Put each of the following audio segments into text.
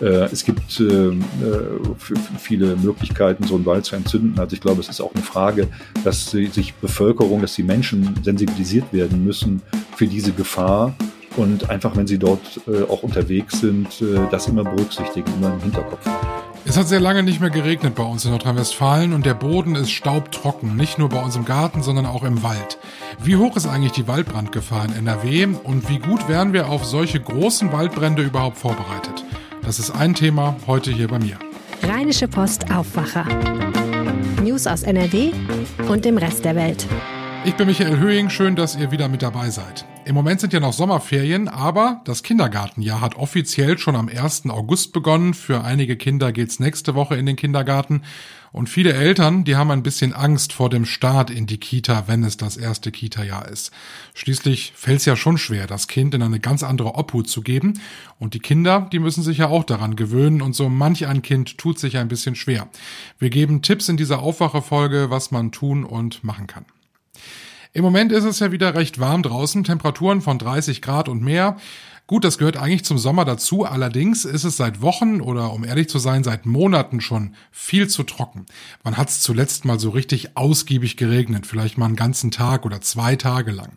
Äh, es gibt äh, äh viele Möglichkeiten, so einen Wald zu entzünden. Also ich glaube, es ist auch eine Frage, dass sich Bevölkerung, dass die Menschen sensibilisiert werden müssen für diese Gefahr und einfach, wenn sie dort auch unterwegs sind, das immer berücksichtigen, immer im Hinterkopf. Es hat sehr lange nicht mehr geregnet bei uns in Nordrhein-Westfalen und der Boden ist staubtrocken, nicht nur bei uns im Garten, sondern auch im Wald. Wie hoch ist eigentlich die Waldbrandgefahr in NRW und wie gut wären wir auf solche großen Waldbrände überhaupt vorbereitet? Das ist ein Thema heute hier bei mir. Rheinische Post Aufwacher. News aus NRW und dem Rest der Welt. Ich bin Michael Höhing, schön, dass ihr wieder mit dabei seid. Im Moment sind ja noch Sommerferien, aber das Kindergartenjahr hat offiziell schon am 1. August begonnen. Für einige Kinder geht's nächste Woche in den Kindergarten. Und viele Eltern, die haben ein bisschen Angst vor dem Start in die Kita, wenn es das erste Kita-Jahr ist. Schließlich fällt es ja schon schwer, das Kind in eine ganz andere Obhut zu geben. Und die Kinder, die müssen sich ja auch daran gewöhnen. Und so manch ein Kind tut sich ein bisschen schwer. Wir geben Tipps in dieser Aufwachefolge, was man tun und machen kann. Im Moment ist es ja wieder recht warm draußen, Temperaturen von 30 Grad und mehr. Gut, das gehört eigentlich zum Sommer dazu, allerdings ist es seit Wochen oder um ehrlich zu sein, seit Monaten schon viel zu trocken. Man hat es zuletzt mal so richtig ausgiebig geregnet, vielleicht mal einen ganzen Tag oder zwei Tage lang.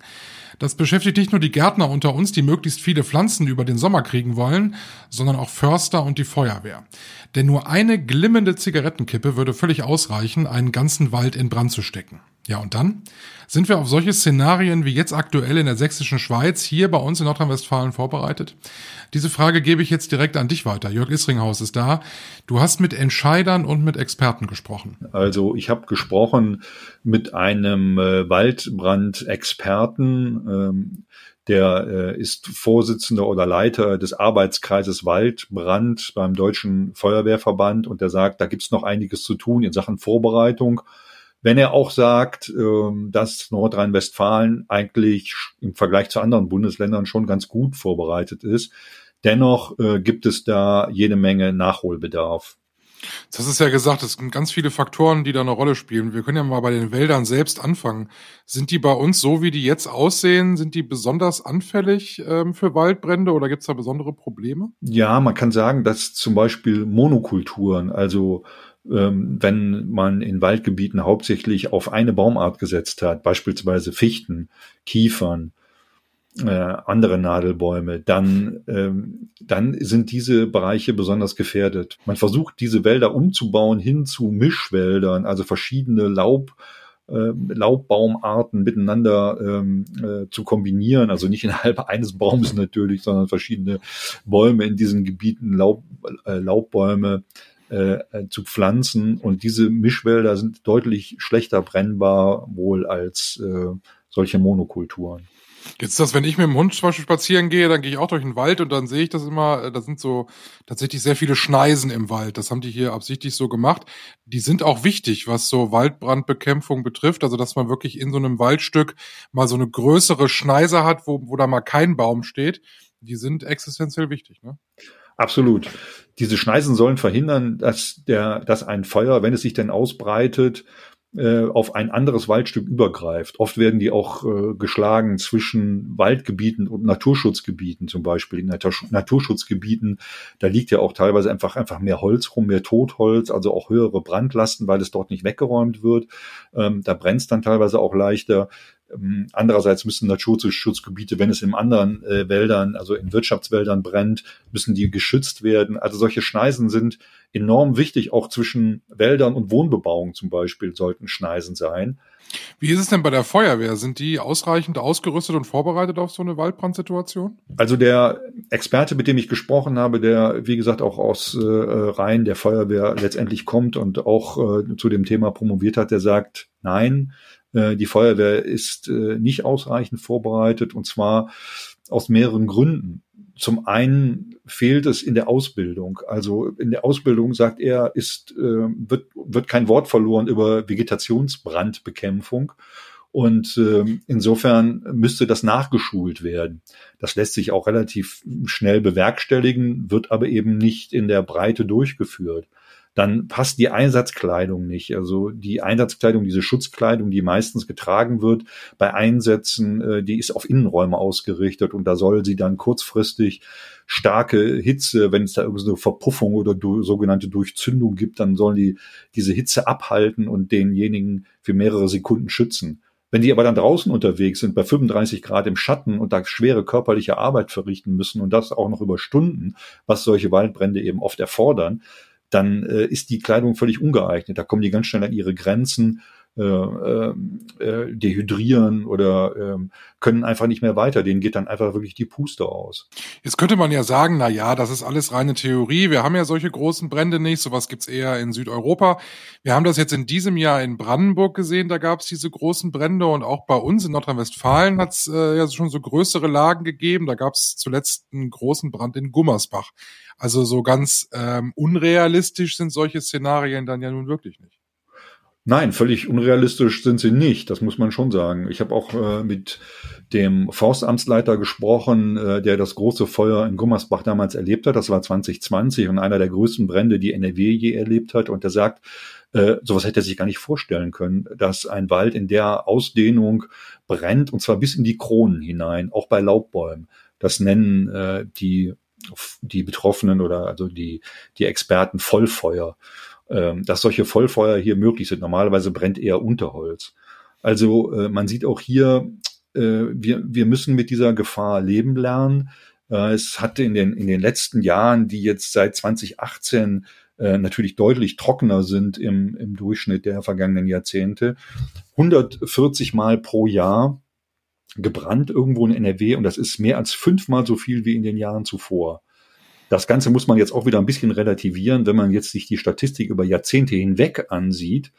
Das beschäftigt nicht nur die Gärtner unter uns, die möglichst viele Pflanzen über den Sommer kriegen wollen, sondern auch Förster und die Feuerwehr. Denn nur eine glimmende Zigarettenkippe würde völlig ausreichen, einen ganzen Wald in Brand zu stecken. Ja, und dann? Sind wir auf solche Szenarien wie jetzt aktuell in der sächsischen Schweiz hier bei uns in Nordrhein-Westfalen vorbereitet? Diese Frage gebe ich jetzt direkt an dich weiter. Jörg Isringhaus ist da. Du hast mit Entscheidern und mit Experten gesprochen. Also ich habe gesprochen mit einem äh, Waldbrandexperten. Ähm, der äh, ist Vorsitzender oder Leiter des Arbeitskreises Waldbrand beim Deutschen Feuerwehrverband und der sagt, da gibt's noch einiges zu tun in Sachen Vorbereitung. Wenn er auch sagt, ähm, dass Nordrhein-Westfalen eigentlich im Vergleich zu anderen Bundesländern schon ganz gut vorbereitet ist, dennoch äh, gibt es da jede Menge Nachholbedarf. Das ist ja gesagt, es sind ganz viele Faktoren, die da eine Rolle spielen. Wir können ja mal bei den Wäldern selbst anfangen. Sind die bei uns so, wie die jetzt aussehen, sind die besonders anfällig ähm, für Waldbrände oder gibt es da besondere Probleme? Ja, man kann sagen, dass zum Beispiel Monokulturen, also wenn man in Waldgebieten hauptsächlich auf eine Baumart gesetzt hat, beispielsweise Fichten, Kiefern, äh, andere Nadelbäume, dann, ähm, dann sind diese Bereiche besonders gefährdet. Man versucht, diese Wälder umzubauen hin zu Mischwäldern, also verschiedene Laub, äh, Laubbaumarten miteinander ähm, äh, zu kombinieren, also nicht innerhalb eines Baumes natürlich, sondern verschiedene Bäume in diesen Gebieten, Laub, äh, Laubbäume äh, äh, zu pflanzen. Und diese Mischwälder sind deutlich schlechter brennbar wohl als äh, solche Monokulturen. Jetzt das, wenn ich mit dem Hund zum Beispiel spazieren gehe, dann gehe ich auch durch den Wald und dann sehe ich das immer, äh, da sind so tatsächlich sehr viele Schneisen im Wald. Das haben die hier absichtlich so gemacht. Die sind auch wichtig, was so Waldbrandbekämpfung betrifft. Also, dass man wirklich in so einem Waldstück mal so eine größere Schneise hat, wo, wo da mal kein Baum steht. Die sind existenziell wichtig, ne? Absolut. Diese Schneisen sollen verhindern, dass der, dass ein Feuer, wenn es sich denn ausbreitet, äh, auf ein anderes Waldstück übergreift. Oft werden die auch äh, geschlagen zwischen Waldgebieten und Naturschutzgebieten, zum Beispiel in Naturschutzgebieten. Da liegt ja auch teilweise einfach einfach mehr Holz rum, mehr Totholz, also auch höhere Brandlasten, weil es dort nicht weggeräumt wird. Ähm, da brennt es dann teilweise auch leichter. Ähm, andererseits müssen Naturschutzgebiete, wenn es in anderen äh, Wäldern, also in Wirtschaftswäldern brennt, müssen die geschützt werden. Also solche Schneisen sind enorm wichtig. Auch zwischen Wäldern und Wohnbebauung zum Beispiel sollten Schneisen sein. Wie ist es denn bei der Feuerwehr? Sind die ausreichend ausgerüstet und vorbereitet auf so eine Waldbrandsituation? Also der Experte, mit dem ich gesprochen habe, der wie gesagt auch aus äh, Reihen der Feuerwehr letztendlich kommt und auch äh, zu dem Thema promoviert hat, der sagt, nein, die Feuerwehr ist äh, nicht ausreichend vorbereitet und zwar aus mehreren Gründen. Zum einen fehlt es in der Ausbildung. Also in der Ausbildung, sagt er, ist, äh, wird, wird kein Wort verloren über Vegetationsbrandbekämpfung. Und äh, insofern müsste das nachgeschult werden. Das lässt sich auch relativ schnell bewerkstelligen, wird aber eben nicht in der Breite durchgeführt. Dann passt die Einsatzkleidung nicht. Also die Einsatzkleidung, diese Schutzkleidung, die meistens getragen wird bei Einsätzen, äh, die ist auf Innenräume ausgerichtet und da soll sie dann kurzfristig starke Hitze, wenn es da irgendeine Verpuffung oder sogenannte Durchzündung gibt, dann sollen die diese Hitze abhalten und denjenigen für mehrere Sekunden schützen. Wenn die aber dann draußen unterwegs sind, bei 35 Grad im Schatten und da schwere körperliche Arbeit verrichten müssen und das auch noch über Stunden, was solche Waldbrände eben oft erfordern, dann äh, ist die Kleidung völlig ungeeignet. Da kommen die ganz schnell an ihre Grenzen, äh, äh, äh, dehydrieren oder äh, können einfach nicht mehr weiter. Denen geht dann einfach wirklich die Puste aus. Jetzt könnte man ja sagen, na ja, das ist alles reine Theorie. Wir haben ja solche großen Brände nicht. Sowas gibt's eher in Südeuropa. Wir haben das jetzt in diesem Jahr in Brandenburg gesehen. Da gab's diese großen Brände und auch bei uns in Nordrhein-Westfalen hat's äh, ja schon so größere Lagen gegeben. Da gab's zuletzt einen großen Brand in Gummersbach. Also so ganz ähm, unrealistisch sind solche Szenarien dann ja nun wirklich nicht. Nein, völlig unrealistisch sind sie nicht, das muss man schon sagen. Ich habe auch äh, mit dem Forstamtsleiter gesprochen, äh, der das große Feuer in Gummersbach damals erlebt hat. Das war 2020 und einer der größten Brände, die NRW je erlebt hat. Und der sagt, äh, sowas hätte er sich gar nicht vorstellen können, dass ein Wald in der Ausdehnung brennt und zwar bis in die Kronen hinein, auch bei Laubbäumen. Das nennen äh, die die Betroffenen oder also die die Experten Vollfeuer ähm, dass solche Vollfeuer hier möglich sind. Normalerweise brennt eher Unterholz. Also äh, man sieht auch hier, äh, wir, wir müssen mit dieser Gefahr leben lernen. Äh, es hatte in den, in den letzten Jahren, die jetzt seit 2018 äh, natürlich deutlich trockener sind im, im Durchschnitt der vergangenen Jahrzehnte, 140 Mal pro Jahr gebrannt irgendwo in NRW und das ist mehr als fünfmal so viel wie in den Jahren zuvor. Das Ganze muss man jetzt auch wieder ein bisschen relativieren. Wenn man jetzt sich die Statistik über Jahrzehnte hinweg ansieht,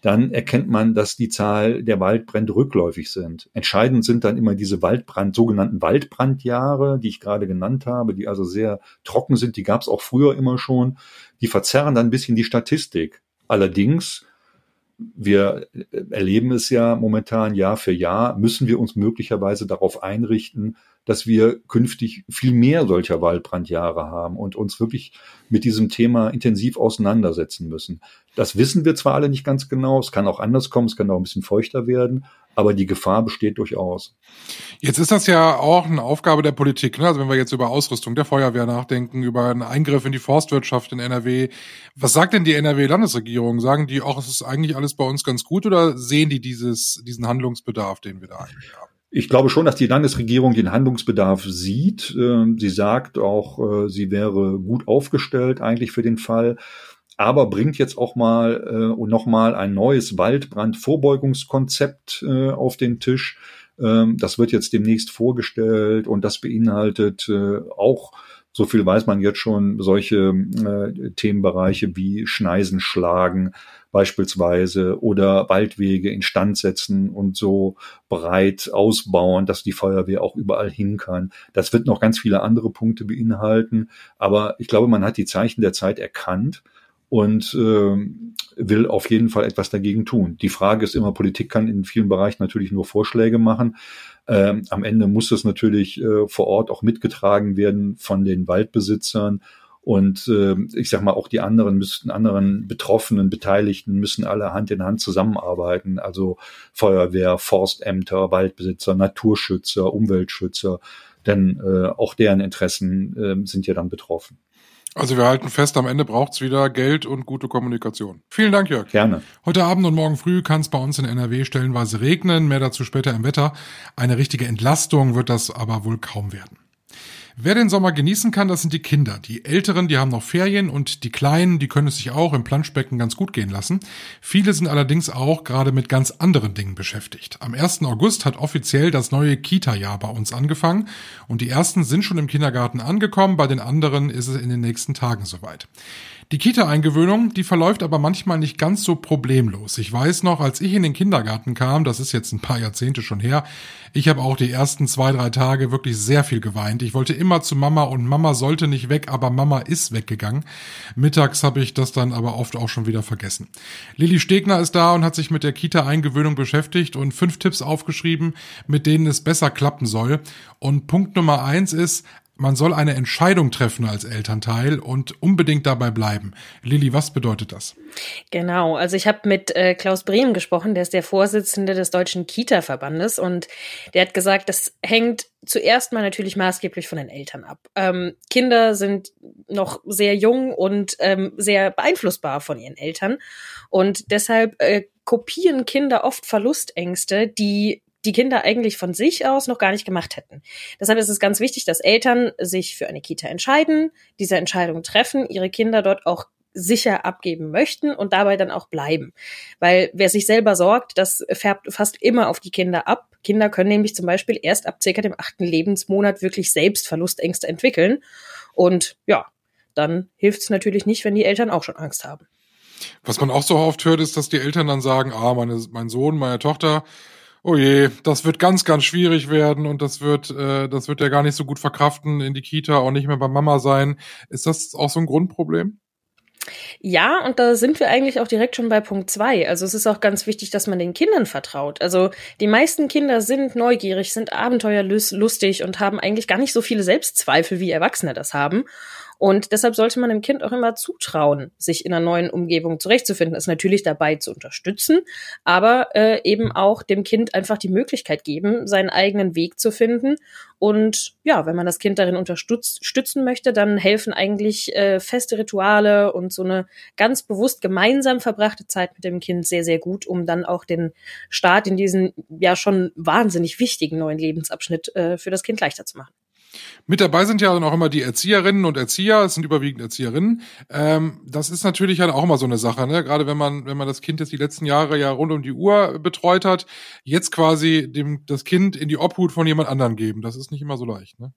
dann erkennt man, dass die Zahl der Waldbrände rückläufig sind. Entscheidend sind dann immer diese Waldbrand, sogenannten Waldbrandjahre, die ich gerade genannt habe, die also sehr trocken sind. Die gab es auch früher immer schon. Die verzerren dann ein bisschen die Statistik. Allerdings wir erleben es ja momentan Jahr für Jahr, müssen wir uns möglicherweise darauf einrichten, dass wir künftig viel mehr solcher Waldbrandjahre haben und uns wirklich mit diesem Thema intensiv auseinandersetzen müssen. Das wissen wir zwar alle nicht ganz genau, es kann auch anders kommen, es kann auch ein bisschen feuchter werden, aber die Gefahr besteht durchaus. Jetzt ist das ja auch eine Aufgabe der Politik. Ne? Also wenn wir jetzt über Ausrüstung der Feuerwehr nachdenken, über einen Eingriff in die Forstwirtschaft in NRW. Was sagt denn die NRW-Landesregierung? Sagen die auch, es ist eigentlich alles bei uns ganz gut oder sehen die dieses, diesen Handlungsbedarf, den wir da eigentlich haben? Ich glaube schon, dass die Landesregierung den Handlungsbedarf sieht. Ähm, sie sagt auch, äh, sie wäre gut aufgestellt eigentlich für den Fall, aber bringt jetzt auch mal äh, nochmal ein neues Waldbrandvorbeugungskonzept äh, auf den Tisch. Ähm, das wird jetzt demnächst vorgestellt und das beinhaltet auch so viel weiß man jetzt schon, solche äh, Themenbereiche wie Schneisen schlagen beispielsweise oder Waldwege instand setzen und so breit ausbauen, dass die Feuerwehr auch überall hin kann. Das wird noch ganz viele andere Punkte beinhalten, aber ich glaube, man hat die Zeichen der Zeit erkannt und äh, will auf jeden Fall etwas dagegen tun. Die Frage ist immer, Politik kann in vielen Bereichen natürlich nur Vorschläge machen. Ähm, am Ende muss es natürlich äh, vor Ort auch mitgetragen werden von den Waldbesitzern. Und äh, ich sag mal, auch die anderen müssten, anderen Betroffenen, Beteiligten müssen alle Hand in Hand zusammenarbeiten. Also Feuerwehr, Forstämter, Waldbesitzer, Naturschützer, Umweltschützer. Denn äh, auch deren Interessen äh, sind ja dann betroffen. Also wir halten fest, am Ende braucht's wieder Geld und gute Kommunikation. Vielen Dank, Jörg. Gerne. Heute Abend und morgen früh kann es bei uns in NRW stellenweise regnen, mehr dazu später im Wetter. Eine richtige Entlastung wird das aber wohl kaum werden. Wer den Sommer genießen kann, das sind die Kinder. Die Älteren, die haben noch Ferien und die Kleinen, die können es sich auch im Planschbecken ganz gut gehen lassen. Viele sind allerdings auch gerade mit ganz anderen Dingen beschäftigt. Am 1. August hat offiziell das neue Kita-Jahr bei uns angefangen und die ersten sind schon im Kindergarten angekommen, bei den anderen ist es in den nächsten Tagen soweit. Die Kita-Eingewöhnung, die verläuft aber manchmal nicht ganz so problemlos. Ich weiß noch, als ich in den Kindergarten kam, das ist jetzt ein paar Jahrzehnte schon her, ich habe auch die ersten zwei, drei Tage wirklich sehr viel geweint. Ich wollte immer zu Mama und Mama sollte nicht weg, aber Mama ist weggegangen. Mittags habe ich das dann aber oft auch schon wieder vergessen. Lilly Stegner ist da und hat sich mit der Kita-Eingewöhnung beschäftigt und fünf Tipps aufgeschrieben, mit denen es besser klappen soll. Und Punkt Nummer eins ist, man soll eine Entscheidung treffen als Elternteil und unbedingt dabei bleiben. Lilly, was bedeutet das? Genau, also ich habe mit äh, Klaus Brehm gesprochen, der ist der Vorsitzende des Deutschen Kita-Verbandes und der hat gesagt, das hängt zuerst mal natürlich maßgeblich von den Eltern ab. Ähm, Kinder sind noch sehr jung und ähm, sehr beeinflussbar von ihren Eltern und deshalb äh, kopieren Kinder oft Verlustängste, die die Kinder eigentlich von sich aus noch gar nicht gemacht hätten. Deshalb ist es ganz wichtig, dass Eltern sich für eine Kita entscheiden, diese Entscheidung treffen, ihre Kinder dort auch sicher abgeben möchten und dabei dann auch bleiben. Weil wer sich selber sorgt, das färbt fast immer auf die Kinder ab. Kinder können nämlich zum Beispiel erst ab circa dem achten Lebensmonat wirklich selbst Verlustängste entwickeln. Und ja, dann hilft es natürlich nicht, wenn die Eltern auch schon Angst haben. Was man auch so oft hört, ist, dass die Eltern dann sagen, ah, meine, mein Sohn, meine Tochter, oh je, das wird ganz, ganz schwierig werden und das wird, äh, das wird er gar nicht so gut verkraften in die Kita, auch nicht mehr bei Mama sein. Ist das auch so ein Grundproblem? Ja, und da sind wir eigentlich auch direkt schon bei Punkt zwei. Also es ist auch ganz wichtig, dass man den Kindern vertraut. Also die meisten Kinder sind neugierig, sind abenteuerlustig und haben eigentlich gar nicht so viele Selbstzweifel, wie Erwachsene das haben. Und deshalb sollte man dem Kind auch immer zutrauen, sich in einer neuen Umgebung zurechtzufinden, es natürlich dabei zu unterstützen, aber äh, eben auch dem Kind einfach die Möglichkeit geben, seinen eigenen Weg zu finden. Und ja, wenn man das Kind darin unterstützen möchte, dann helfen eigentlich äh, feste Rituale und so eine ganz bewusst gemeinsam verbrachte Zeit mit dem Kind sehr, sehr gut, um dann auch den Start in diesen ja schon wahnsinnig wichtigen neuen Lebensabschnitt äh, für das Kind leichter zu machen. Mit dabei sind ja dann auch immer die Erzieherinnen und Erzieher, es sind überwiegend Erzieherinnen. Ähm, das ist natürlich halt auch immer so eine Sache, ne? Gerade wenn man, wenn man das Kind jetzt die letzten Jahre ja rund um die Uhr betreut hat, jetzt quasi dem das Kind in die Obhut von jemand anderem geben. Das ist nicht immer so leicht, ne?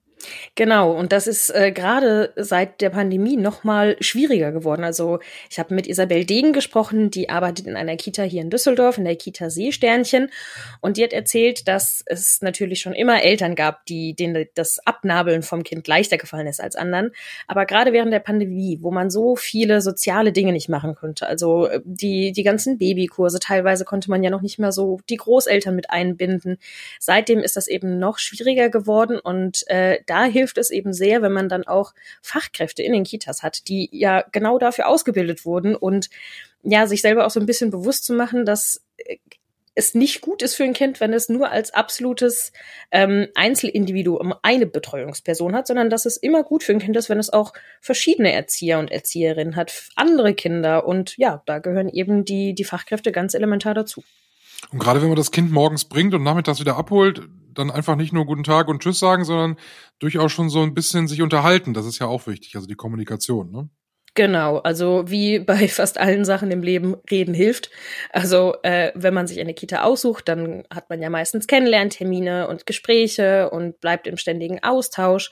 Genau, und das ist äh, gerade seit der Pandemie noch mal schwieriger geworden. Also ich habe mit Isabel Degen gesprochen, die arbeitet in einer Kita hier in Düsseldorf, in der Kita Seesternchen, und die hat erzählt, dass es natürlich schon immer Eltern gab, die denen das Abnabeln vom Kind leichter gefallen ist als anderen. Aber gerade während der Pandemie, wo man so viele soziale Dinge nicht machen konnte, also äh, die, die ganzen Babykurse, teilweise konnte man ja noch nicht mehr so die Großeltern mit einbinden. Seitdem ist das eben noch schwieriger geworden und äh, da hilft es eben sehr, wenn man dann auch Fachkräfte in den Kitas hat, die ja genau dafür ausgebildet wurden und ja, sich selber auch so ein bisschen bewusst zu machen, dass äh, es nicht gut ist für ein Kind, wenn es nur als absolutes ähm, Einzelindividuum eine Betreuungsperson hat, sondern dass es immer gut für ein Kind ist, wenn es auch verschiedene Erzieher und Erzieherinnen hat, andere Kinder und ja, da gehören eben die, die Fachkräfte ganz elementar dazu. Und gerade wenn man das Kind morgens bringt und nachmittags wieder abholt, dann einfach nicht nur guten Tag und Tschüss sagen, sondern durchaus schon so ein bisschen sich unterhalten. Das ist ja auch wichtig, also die Kommunikation, ne? Genau, also wie bei fast allen Sachen im Leben, reden hilft. Also äh, wenn man sich eine Kita aussucht, dann hat man ja meistens Kennenlerntermine und Gespräche und bleibt im ständigen Austausch.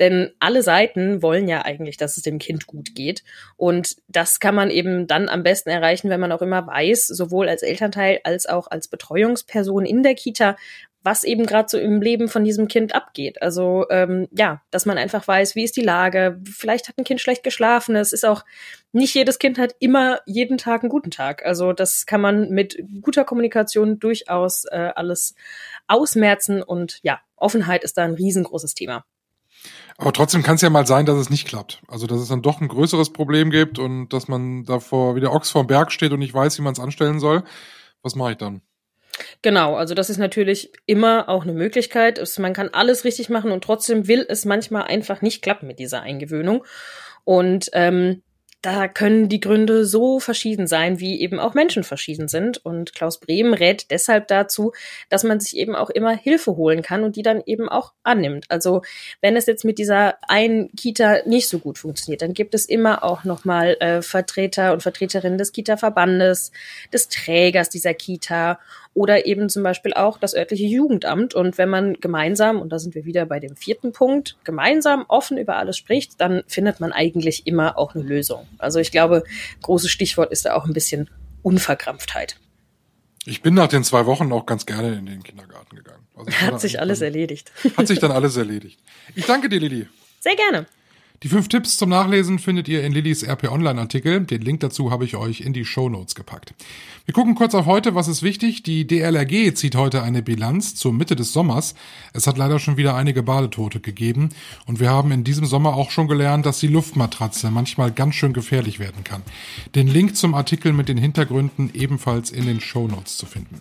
Denn alle Seiten wollen ja eigentlich, dass es dem Kind gut geht. Und das kann man eben dann am besten erreichen, wenn man auch immer weiß, sowohl als Elternteil als auch als Betreuungsperson in der Kita, was eben gerade so im Leben von diesem Kind abgeht. Also ähm, ja, dass man einfach weiß, wie ist die Lage. Vielleicht hat ein Kind schlecht geschlafen. Es ist auch nicht jedes Kind hat immer jeden Tag einen guten Tag. Also das kann man mit guter Kommunikation durchaus äh, alles ausmerzen und ja, Offenheit ist da ein riesengroßes Thema. Aber trotzdem kann es ja mal sein, dass es nicht klappt. Also dass es dann doch ein größeres Problem gibt und dass man davor wie der Ochs vorm Berg steht und nicht weiß, wie man es anstellen soll. Was mache ich dann? Genau, also das ist natürlich immer auch eine Möglichkeit. man kann alles richtig machen und trotzdem will es manchmal einfach nicht klappen mit dieser Eingewöhnung. Und ähm, da können die Gründe so verschieden sein, wie eben auch Menschen verschieden sind. Und Klaus Brehm rät deshalb dazu, dass man sich eben auch immer Hilfe holen kann und die dann eben auch annimmt. Also wenn es jetzt mit dieser einen Kita nicht so gut funktioniert, dann gibt es immer auch nochmal äh, Vertreter und Vertreterinnen des Kita-Verbandes, des Trägers dieser Kita oder eben zum Beispiel auch das örtliche Jugendamt. Und wenn man gemeinsam, und da sind wir wieder bei dem vierten Punkt, gemeinsam offen über alles spricht, dann findet man eigentlich immer auch eine Lösung. Also ich glaube, großes Stichwort ist da auch ein bisschen Unverkrampftheit. Ich bin nach den zwei Wochen auch ganz gerne in den Kindergarten gegangen. Also hat sich alles erledigt. Hat sich dann alles erledigt. Ich danke dir, Lili. Sehr gerne. Die fünf Tipps zum Nachlesen findet ihr in Lillys RP Online Artikel. Den Link dazu habe ich euch in die Show Notes gepackt. Wir gucken kurz auf heute, was ist wichtig. Die DLRG zieht heute eine Bilanz zur Mitte des Sommers. Es hat leider schon wieder einige Badetote gegeben und wir haben in diesem Sommer auch schon gelernt, dass die Luftmatratze manchmal ganz schön gefährlich werden kann. Den Link zum Artikel mit den Hintergründen ebenfalls in den Show Notes zu finden.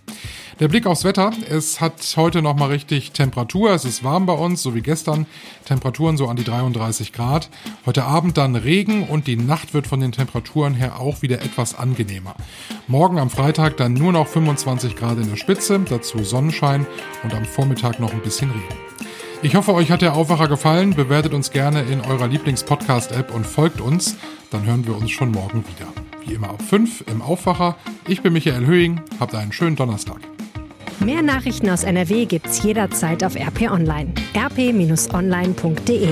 Der Blick aufs Wetter. Es hat heute noch mal richtig Temperatur. Es ist warm bei uns, so wie gestern. Temperaturen so an die 33 Grad. Heute Abend dann Regen und die Nacht wird von den Temperaturen her auch wieder etwas angenehmer. Morgen am Freitag dann nur noch 25 Grad in der Spitze, dazu Sonnenschein und am Vormittag noch ein bisschen Regen. Ich hoffe, euch hat der Aufwacher gefallen. Bewertet uns gerne in eurer Lieblings-Podcast-App und folgt uns. Dann hören wir uns schon morgen wieder. Wie immer ab 5 im Aufwacher. Ich bin Michael Höhing. Habt einen schönen Donnerstag. Mehr Nachrichten aus NRW gibt's jederzeit auf RP Online. rp-online.de